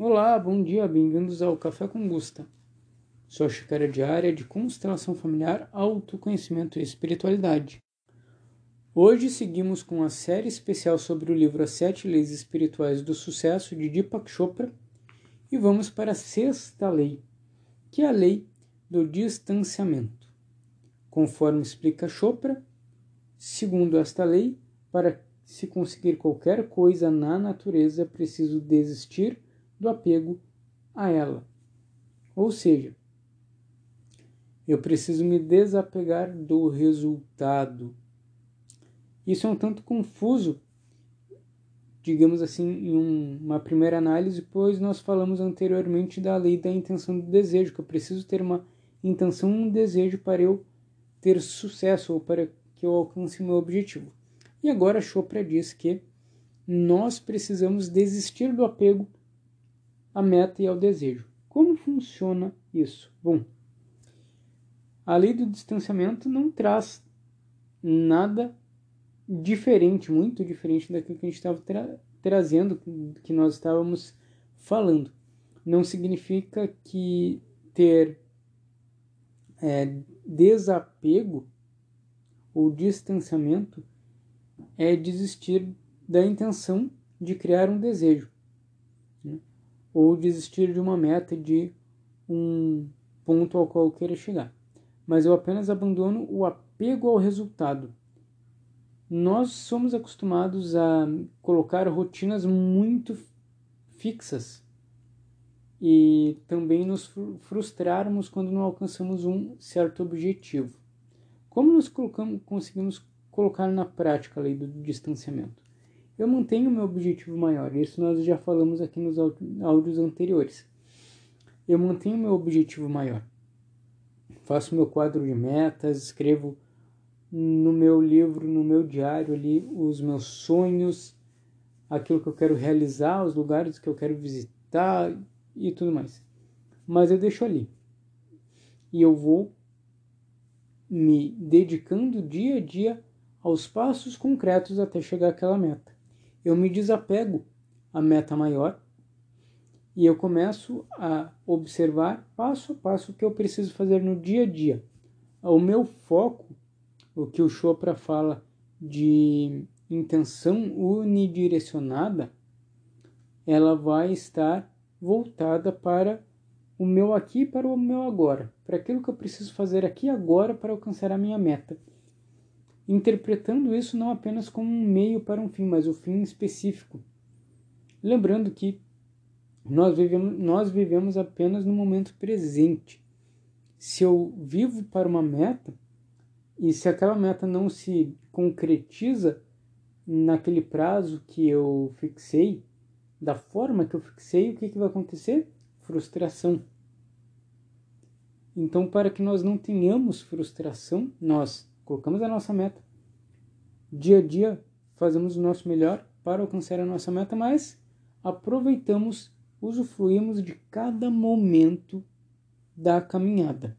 Olá, bom dia, bem-vindos ao Café com Gusta. Sua xícara diária de constelação familiar, autoconhecimento e espiritualidade. Hoje seguimos com a série especial sobre o livro As Sete Leis Espirituais do Sucesso de Deepak Chopra e vamos para a sexta lei, que é a lei do distanciamento. Conforme explica Chopra, segundo esta lei, para se conseguir qualquer coisa na natureza é preciso desistir do apego a ela. Ou seja, eu preciso me desapegar do resultado. Isso é um tanto confuso, digamos assim, em um, uma primeira análise, pois nós falamos anteriormente da lei da intenção do desejo, que eu preciso ter uma intenção, um desejo para eu ter sucesso ou para que eu alcance meu objetivo. E agora Chopra diz que nós precisamos desistir do apego à meta e ao desejo. Como funciona isso? Bom, a lei do distanciamento não traz nada diferente, muito diferente daquilo que a gente estava tra trazendo, que nós estávamos falando. Não significa que ter é, desapego ou distanciamento é desistir da intenção de criar um desejo ou desistir de uma meta de um ponto ao qual eu queira chegar. Mas eu apenas abandono o apego ao resultado. Nós somos acostumados a colocar rotinas muito fixas e também nos frustrarmos quando não alcançamos um certo objetivo. Como nós conseguimos colocar na prática a lei do distanciamento? Eu mantenho meu objetivo maior. Isso nós já falamos aqui nos áudios anteriores. Eu mantenho meu objetivo maior. Faço meu quadro de metas, escrevo no meu livro, no meu diário ali os meus sonhos, aquilo que eu quero realizar, os lugares que eu quero visitar e tudo mais. Mas eu deixo ali. E eu vou me dedicando dia a dia aos passos concretos até chegar àquela meta eu me desapego à meta maior e eu começo a observar passo a passo o que eu preciso fazer no dia a dia. O meu foco, o que o Chopra fala de intenção unidirecionada, ela vai estar voltada para o meu aqui para o meu agora, para aquilo que eu preciso fazer aqui agora para alcançar a minha meta interpretando isso não apenas como um meio para um fim, mas o um fim específico. Lembrando que nós vivemos, nós vivemos apenas no momento presente. Se eu vivo para uma meta e se aquela meta não se concretiza naquele prazo que eu fixei, da forma que eu fixei, o que, que vai acontecer? Frustração. Então, para que nós não tenhamos frustração, nós colocamos a nossa meta. Dia a dia fazemos o nosso melhor para alcançar a nossa meta, mas aproveitamos, usufruímos de cada momento da caminhada.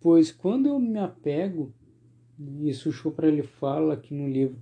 Pois quando eu me apego, isso Chopra ele fala aqui no livro,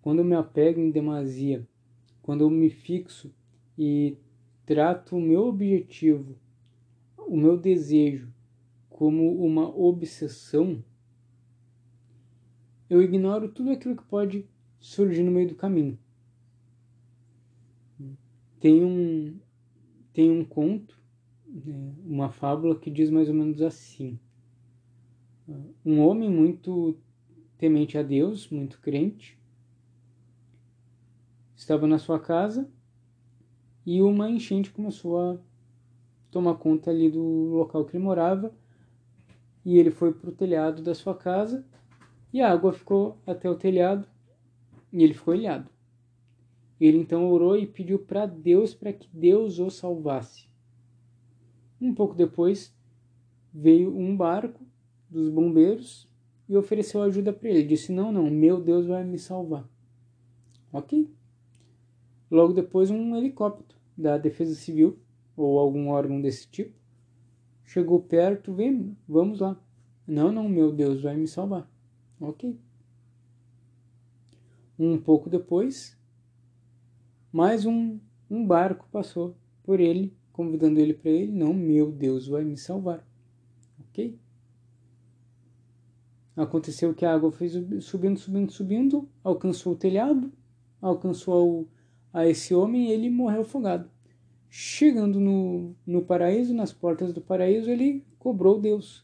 quando eu me apego em demasia, quando eu me fixo e trato o meu objetivo, o meu desejo como uma obsessão, eu ignoro tudo aquilo que pode surgir no meio do caminho. Tem um, tem um conto, né, uma fábula que diz mais ou menos assim: um homem muito temente a Deus, muito crente, estava na sua casa e uma enchente começou a tomar conta ali do local que ele morava e ele foi para o telhado da sua casa e a água ficou até o telhado e ele ficou ilhado. Ele então orou e pediu para Deus para que Deus o salvasse. Um pouco depois veio um barco dos bombeiros e ofereceu ajuda para ele. Disse: Não, não, meu Deus vai me salvar. Ok. Logo depois, um helicóptero da Defesa Civil ou algum órgão desse tipo Chegou perto, vem, vamos lá. Não, não, meu Deus vai me salvar. Ok. Um pouco depois, mais um, um barco passou por ele, convidando ele para ele. Não, meu Deus vai me salvar. Ok? Aconteceu que a água foi subindo, subindo, subindo, alcançou o telhado, alcançou a esse homem e ele morreu afogado. Chegando no, no paraíso, nas portas do paraíso, ele cobrou Deus.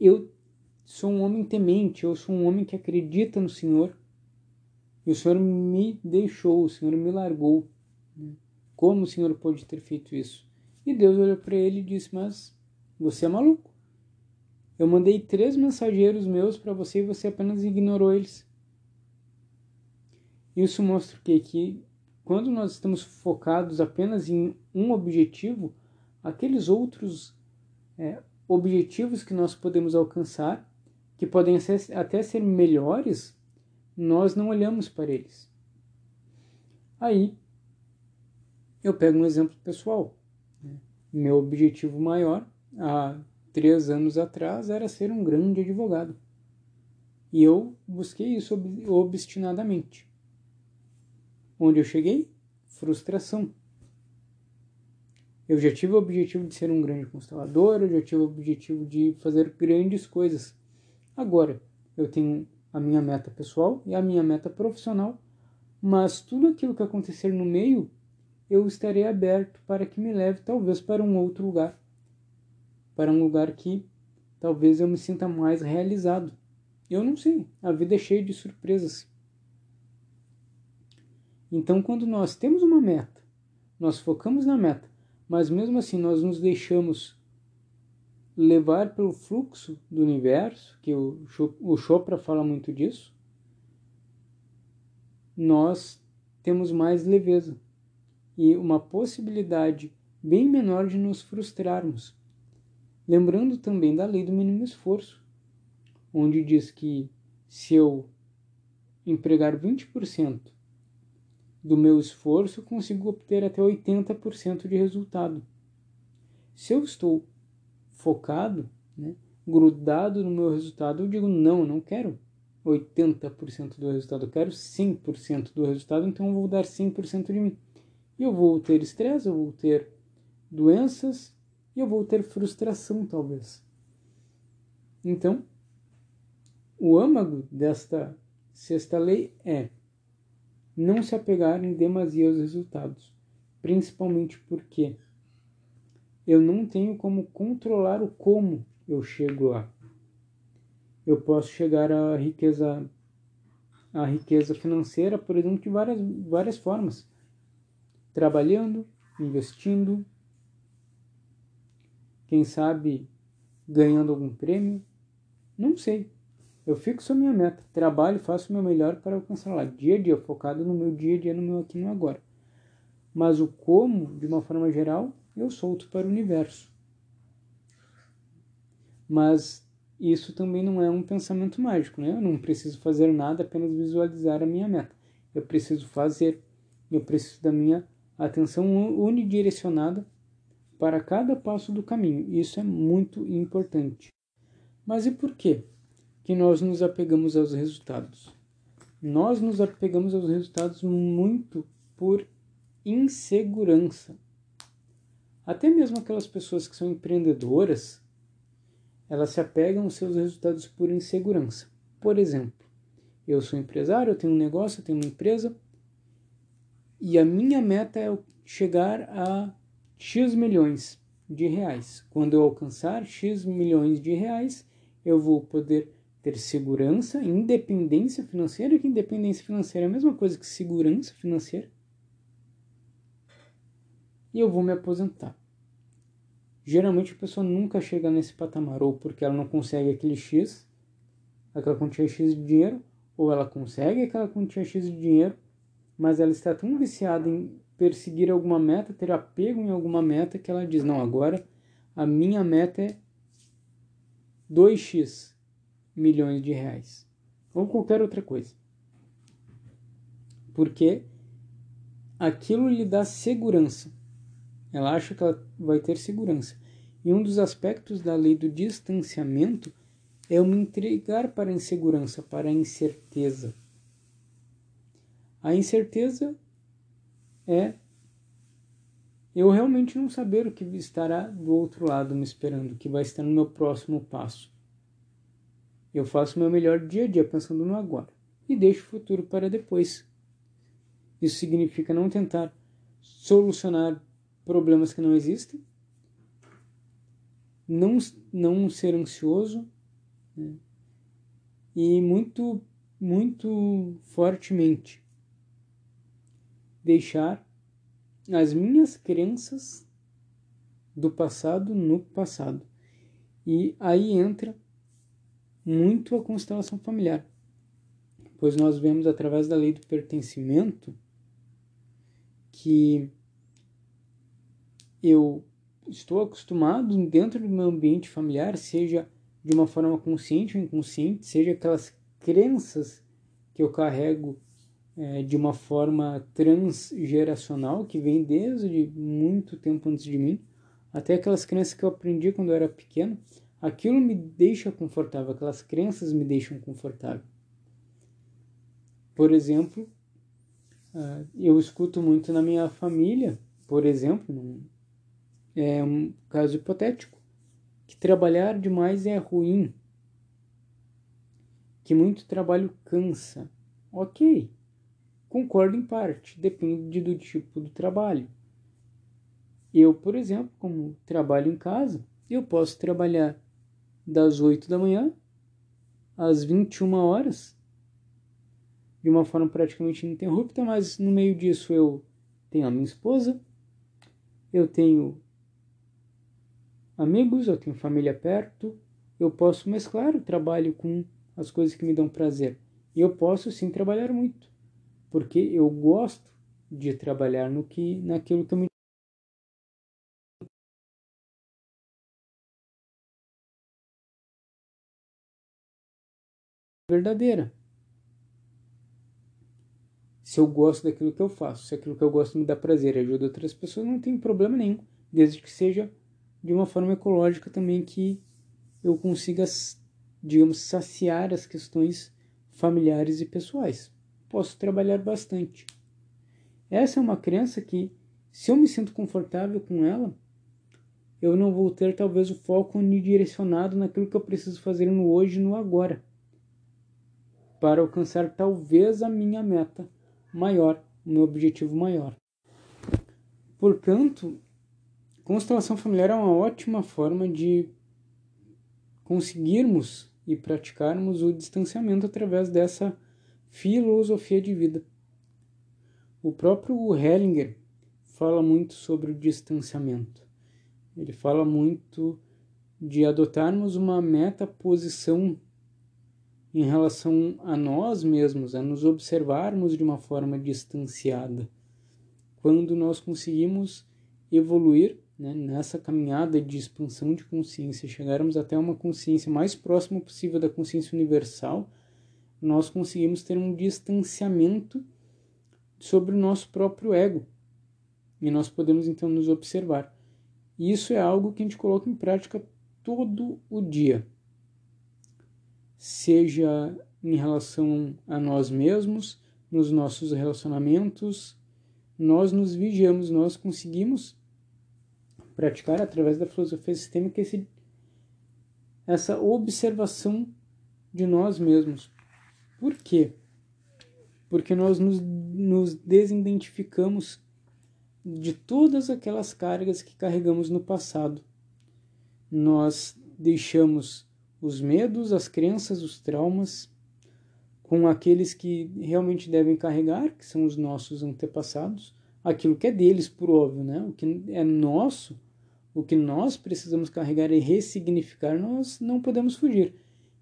Eu sou um homem temente, eu sou um homem que acredita no Senhor. E o Senhor me deixou, o Senhor me largou. Como o Senhor pode ter feito isso? E Deus olhou para ele e disse: Mas você é maluco. Eu mandei três mensageiros meus para você e você apenas ignorou eles. Isso mostra o quê? Que quando nós estamos focados apenas em um objetivo, aqueles outros é, objetivos que nós podemos alcançar, que podem ser, até ser melhores, nós não olhamos para eles. Aí, eu pego um exemplo pessoal. Né? Meu objetivo maior há três anos atrás era ser um grande advogado. E eu busquei isso obstinadamente. Onde eu cheguei? Frustração. Eu já tive o objetivo de ser um grande constelador, eu já tive o objetivo de fazer grandes coisas. Agora, eu tenho a minha meta pessoal e a minha meta profissional, mas tudo aquilo que acontecer no meio, eu estarei aberto para que me leve talvez para um outro lugar para um lugar que talvez eu me sinta mais realizado. Eu não sei, a vida é cheia de surpresas. Então, quando nós temos uma meta, nós focamos na meta, mas mesmo assim nós nos deixamos levar pelo fluxo do universo, que o Chopra fala muito disso, nós temos mais leveza e uma possibilidade bem menor de nos frustrarmos. Lembrando também da lei do mínimo esforço, onde diz que se eu empregar 20% do meu esforço, consigo obter até 80% de resultado. Se eu estou focado, né, grudado no meu resultado, eu digo não, não quero 80% do resultado, eu quero 100% do resultado, então eu vou dar 100% de mim. E eu vou ter estresse, eu vou ter doenças, e eu vou ter frustração, talvez. Então, o âmago desta sexta lei é não se apegar em demasia aos resultados, principalmente porque eu não tenho como controlar o como eu chego lá. Eu posso chegar à riqueza à riqueza financeira, por exemplo, de várias, várias formas. Trabalhando, investindo, quem sabe ganhando algum prêmio? Não sei. Eu fixo a minha meta, trabalho, faço o meu melhor para alcançá-la, dia a dia, focado no meu dia a dia, no meu aqui no agora. Mas o como, de uma forma geral, eu solto para o universo. Mas isso também não é um pensamento mágico, né? Eu não preciso fazer nada, apenas visualizar a minha meta. Eu preciso fazer, eu preciso da minha atenção unidirecionada para cada passo do caminho. Isso é muito importante. Mas e por quê que nós nos apegamos aos resultados? Nós nos apegamos aos resultados muito por insegurança. Até mesmo aquelas pessoas que são empreendedoras, elas se apegam aos seus resultados por insegurança. Por exemplo, eu sou empresário, eu tenho um negócio, eu tenho uma empresa, e a minha meta é chegar a X milhões de reais. Quando eu alcançar X milhões de reais, eu vou poder ter segurança, independência financeira, que independência financeira é a mesma coisa que segurança financeira. E eu vou me aposentar. Geralmente a pessoa nunca chega nesse patamar, ou porque ela não consegue aquele X, aquela quantia X de dinheiro, ou ela consegue aquela quantia X de dinheiro, mas ela está tão viciada em perseguir alguma meta, ter apego em alguma meta que ela diz: não, agora a minha meta é 2x milhões de reais ou qualquer outra coisa. Porque aquilo lhe dá segurança. Ela acha que ela vai ter segurança. E um dos aspectos da lei do distanciamento é me entregar para a insegurança, para a incerteza. A incerteza é eu realmente não saber o que estará do outro lado me esperando, o que vai estar no meu próximo passo. Eu faço meu melhor dia a dia pensando no agora e deixo o futuro para depois. Isso significa não tentar solucionar problemas que não existem, não, não ser ansioso né? e muito, muito fortemente deixar as minhas crenças do passado no passado. E aí entra muito a constelação familiar, pois nós vemos através da lei do pertencimento que eu estou acostumado dentro do meu ambiente familiar, seja de uma forma consciente ou inconsciente, seja aquelas crenças que eu carrego é, de uma forma transgeracional, que vem desde muito tempo antes de mim, até aquelas crenças que eu aprendi quando eu era pequeno, aquilo me deixa confortável, aquelas crenças me deixam confortável. Por exemplo, ah, eu escuto muito na minha família, por exemplo, é um caso hipotético, que trabalhar demais é ruim, que muito trabalho cansa. Ok, concordo em parte, depende do tipo do trabalho. Eu, por exemplo, como trabalho em casa, eu posso trabalhar das 8 da manhã às 21 horas, de uma forma praticamente ininterrupta, mas no meio disso eu tenho a minha esposa, eu tenho amigos, eu tenho família perto, eu posso mesclar o trabalho com as coisas que me dão prazer. E eu posso sim trabalhar muito, porque eu gosto de trabalhar no que naquilo que eu me verdadeira. Se eu gosto daquilo que eu faço, se aquilo que eu gosto me dá prazer e ajuda outras pessoas, não tem problema nenhum, desde que seja de uma forma ecológica também que eu consiga, digamos, saciar as questões familiares e pessoais. Posso trabalhar bastante. Essa é uma crença que, se eu me sinto confortável com ela, eu não vou ter talvez o foco unidirecionado naquilo que eu preciso fazer no hoje e no agora para alcançar talvez a minha meta maior, o meu objetivo maior. Portanto, constelação familiar é uma ótima forma de conseguirmos e praticarmos o distanciamento através dessa filosofia de vida. O próprio Hellinger fala muito sobre o distanciamento. Ele fala muito de adotarmos uma meta posição em relação a nós mesmos, a nos observarmos de uma forma distanciada. Quando nós conseguimos evoluir né, nessa caminhada de expansão de consciência, chegarmos até uma consciência mais próxima possível da consciência universal, nós conseguimos ter um distanciamento sobre o nosso próprio ego. E nós podemos então nos observar. Isso é algo que a gente coloca em prática todo o dia seja em relação a nós mesmos, nos nossos relacionamentos, nós nos vigiamos, nós conseguimos praticar através da filosofia sistêmica esse, essa observação de nós mesmos. Por quê? Porque nós nos, nos desidentificamos de todas aquelas cargas que carregamos no passado. Nós deixamos os medos, as crenças, os traumas, com aqueles que realmente devem carregar, que são os nossos antepassados, aquilo que é deles, por óbvio, né? O que é nosso, o que nós precisamos carregar e ressignificar, nós não podemos fugir.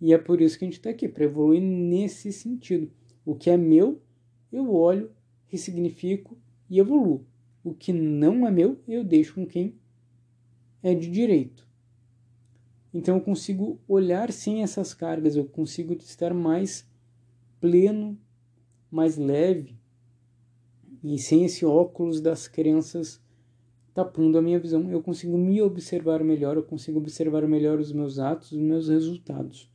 E é por isso que a gente está aqui, para evoluir nesse sentido. O que é meu, eu olho, ressignifico e evoluo. O que não é meu, eu deixo com quem é de direito. Então eu consigo olhar sem essas cargas, eu consigo estar mais pleno, mais leve e sem esse óculos das crenças tapando a minha visão, eu consigo me observar melhor, eu consigo observar melhor os meus atos, os meus resultados.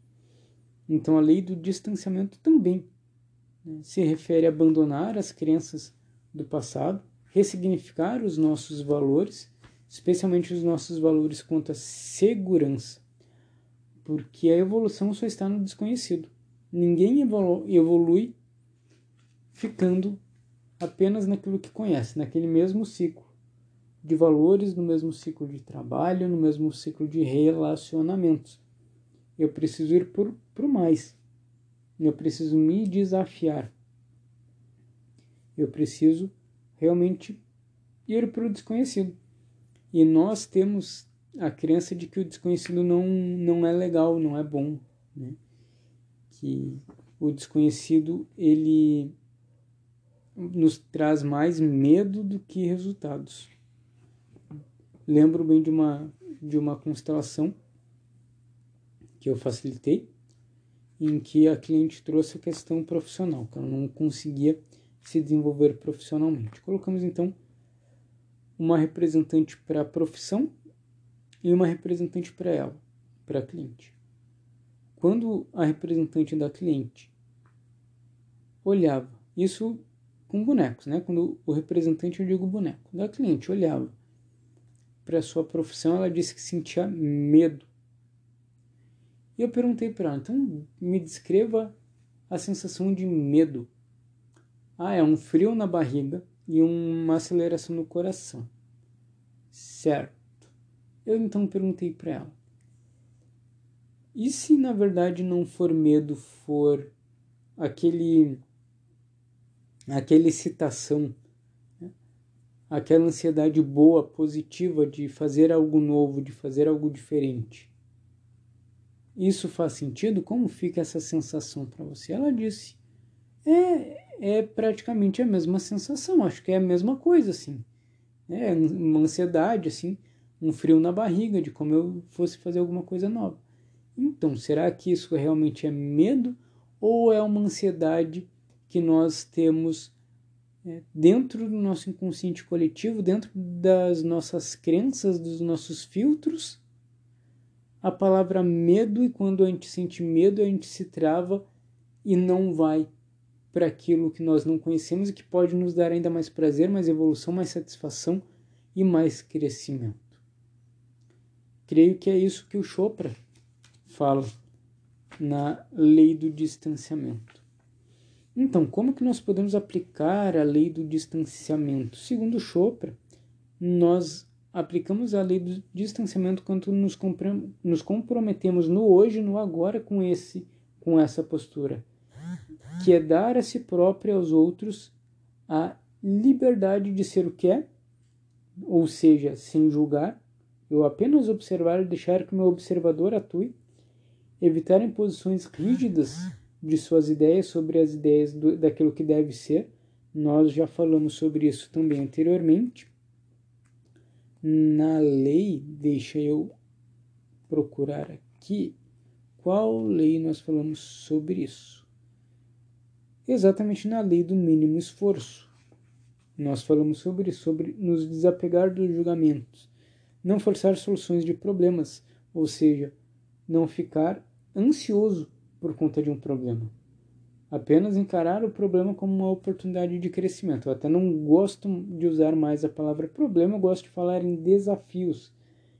Então a lei do distanciamento também né, se refere a abandonar as crenças do passado, ressignificar os nossos valores, especialmente os nossos valores quanto à segurança, porque a evolução só está no desconhecido. Ninguém evolu evolui ficando apenas naquilo que conhece, naquele mesmo ciclo de valores, no mesmo ciclo de trabalho, no mesmo ciclo de relacionamentos. Eu preciso ir por, por mais. Eu preciso me desafiar. Eu preciso realmente ir para o desconhecido. E nós temos a crença de que o desconhecido não, não é legal, não é bom. Né? Que o desconhecido ele nos traz mais medo do que resultados. Lembro bem de uma, de uma constelação que eu facilitei, em que a cliente trouxe a questão profissional, que ela não conseguia se desenvolver profissionalmente. Colocamos então uma representante para a profissão e uma representante para ela, para a cliente. Quando a representante da cliente olhava, isso com bonecos, né? Quando o representante, eu digo boneco, da cliente olhava para sua profissão, ela disse que sentia medo. E eu perguntei para ela, então me descreva a sensação de medo. Ah, é um frio na barriga e uma aceleração no coração. Certo. Eu então perguntei para ela: e se na verdade não for medo, for aquele aquela excitação, né? aquela ansiedade boa, positiva de fazer algo novo, de fazer algo diferente. Isso faz sentido? Como fica essa sensação para você? Ela disse: é, é praticamente a mesma sensação, acho que é a mesma coisa, assim. É uma ansiedade, assim, um frio na barriga de como eu fosse fazer alguma coisa nova. Então, será que isso realmente é medo ou é uma ansiedade que nós temos é, dentro do nosso inconsciente coletivo, dentro das nossas crenças, dos nossos filtros, a palavra medo, e quando a gente sente medo, a gente se trava e não vai para aquilo que nós não conhecemos e que pode nos dar ainda mais prazer, mais evolução, mais satisfação e mais crescimento. Creio que é isso que o Chopra fala na lei do distanciamento. Então, como que nós podemos aplicar a lei do distanciamento? Segundo Chopra, nós aplicamos a lei do distanciamento quando nos, nos comprometemos no hoje, no agora com esse, com essa postura, que é dar a si próprio e aos outros a liberdade de ser o que é, ou seja, sem julgar, eu apenas observar e deixar que meu observador atue, evitar imposições rígidas de suas ideias sobre as ideias do, daquilo que deve ser. Nós já falamos sobre isso também anteriormente. Na lei, deixa eu procurar aqui qual lei nós falamos sobre isso. Exatamente na lei do mínimo esforço. Nós falamos sobre sobre nos desapegar dos julgamentos, não forçar soluções de problemas, ou seja, não ficar ansioso por conta de um problema. Apenas encarar o problema como uma oportunidade de crescimento. Eu até não gosto de usar mais a palavra problema, eu gosto de falar em desafios.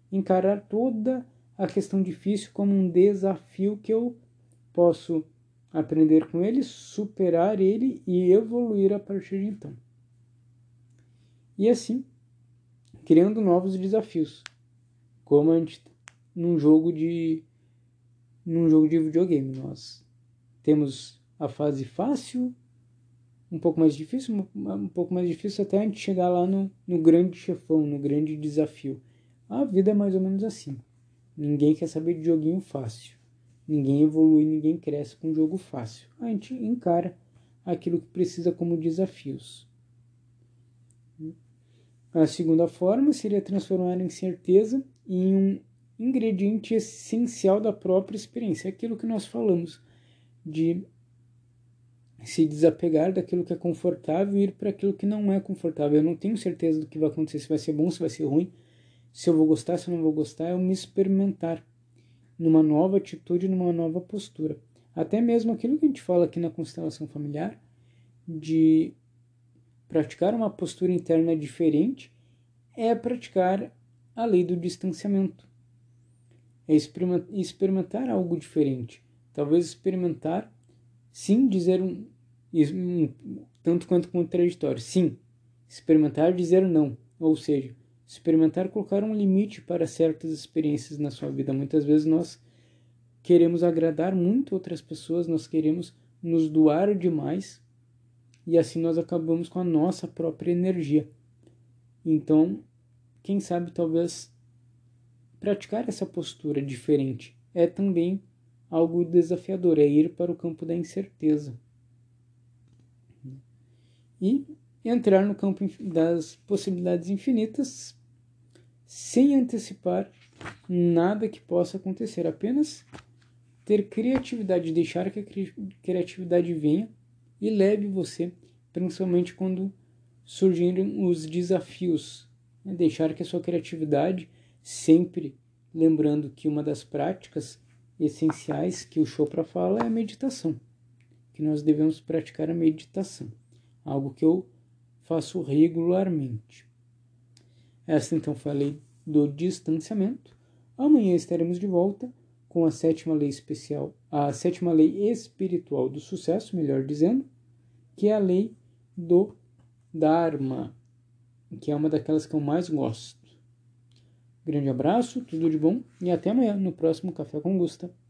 Encarar toda a questão difícil como um desafio que eu posso aprender com ele, superar ele e evoluir a partir de então. E assim, criando novos desafios, como a gente num jogo de num jogo de videogame. Nós temos a fase fácil, um pouco mais difícil, um pouco mais difícil até a gente chegar lá no, no grande chefão, no grande desafio. A vida é mais ou menos assim. Ninguém quer saber de joguinho fácil. Ninguém evolui, ninguém cresce com um jogo fácil. A gente encara aquilo que precisa como desafios. A segunda forma seria transformar a incerteza em um ingrediente essencial da própria experiência. É aquilo que nós falamos de se desapegar daquilo que é confortável e ir para aquilo que não é confortável. Eu não tenho certeza do que vai acontecer, se vai ser bom, se vai ser ruim, se eu vou gostar, se eu não vou gostar, é eu me experimentar numa nova atitude, numa nova postura. Até mesmo aquilo que a gente fala aqui na constelação familiar, de Praticar uma postura interna diferente é praticar a lei do distanciamento. É experimentar algo diferente. Talvez experimentar, sim, dizer um, um tanto quanto contraditório. Sim, experimentar dizer não. Ou seja, experimentar colocar um limite para certas experiências na sua vida. Muitas vezes nós queremos agradar muito outras pessoas, nós queremos nos doar demais e assim nós acabamos com a nossa própria energia. Então, quem sabe talvez praticar essa postura diferente é também algo desafiador, é ir para o campo da incerteza. E entrar no campo das possibilidades infinitas sem antecipar nada que possa acontecer, apenas ter criatividade, deixar que a criatividade venha e leve você, principalmente quando surgirem os desafios. Né? Deixar que a sua criatividade, sempre lembrando que uma das práticas essenciais que o Chopra fala é a meditação, que nós devemos praticar a meditação, algo que eu faço regularmente. Esta então falei do distanciamento. Amanhã estaremos de volta com a sétima lei especial, a sétima lei espiritual do sucesso, melhor dizendo, que é a lei do Dharma, que é uma daquelas que eu mais gosto. Grande abraço, tudo de bom e até amanhã no próximo Café com Gusta.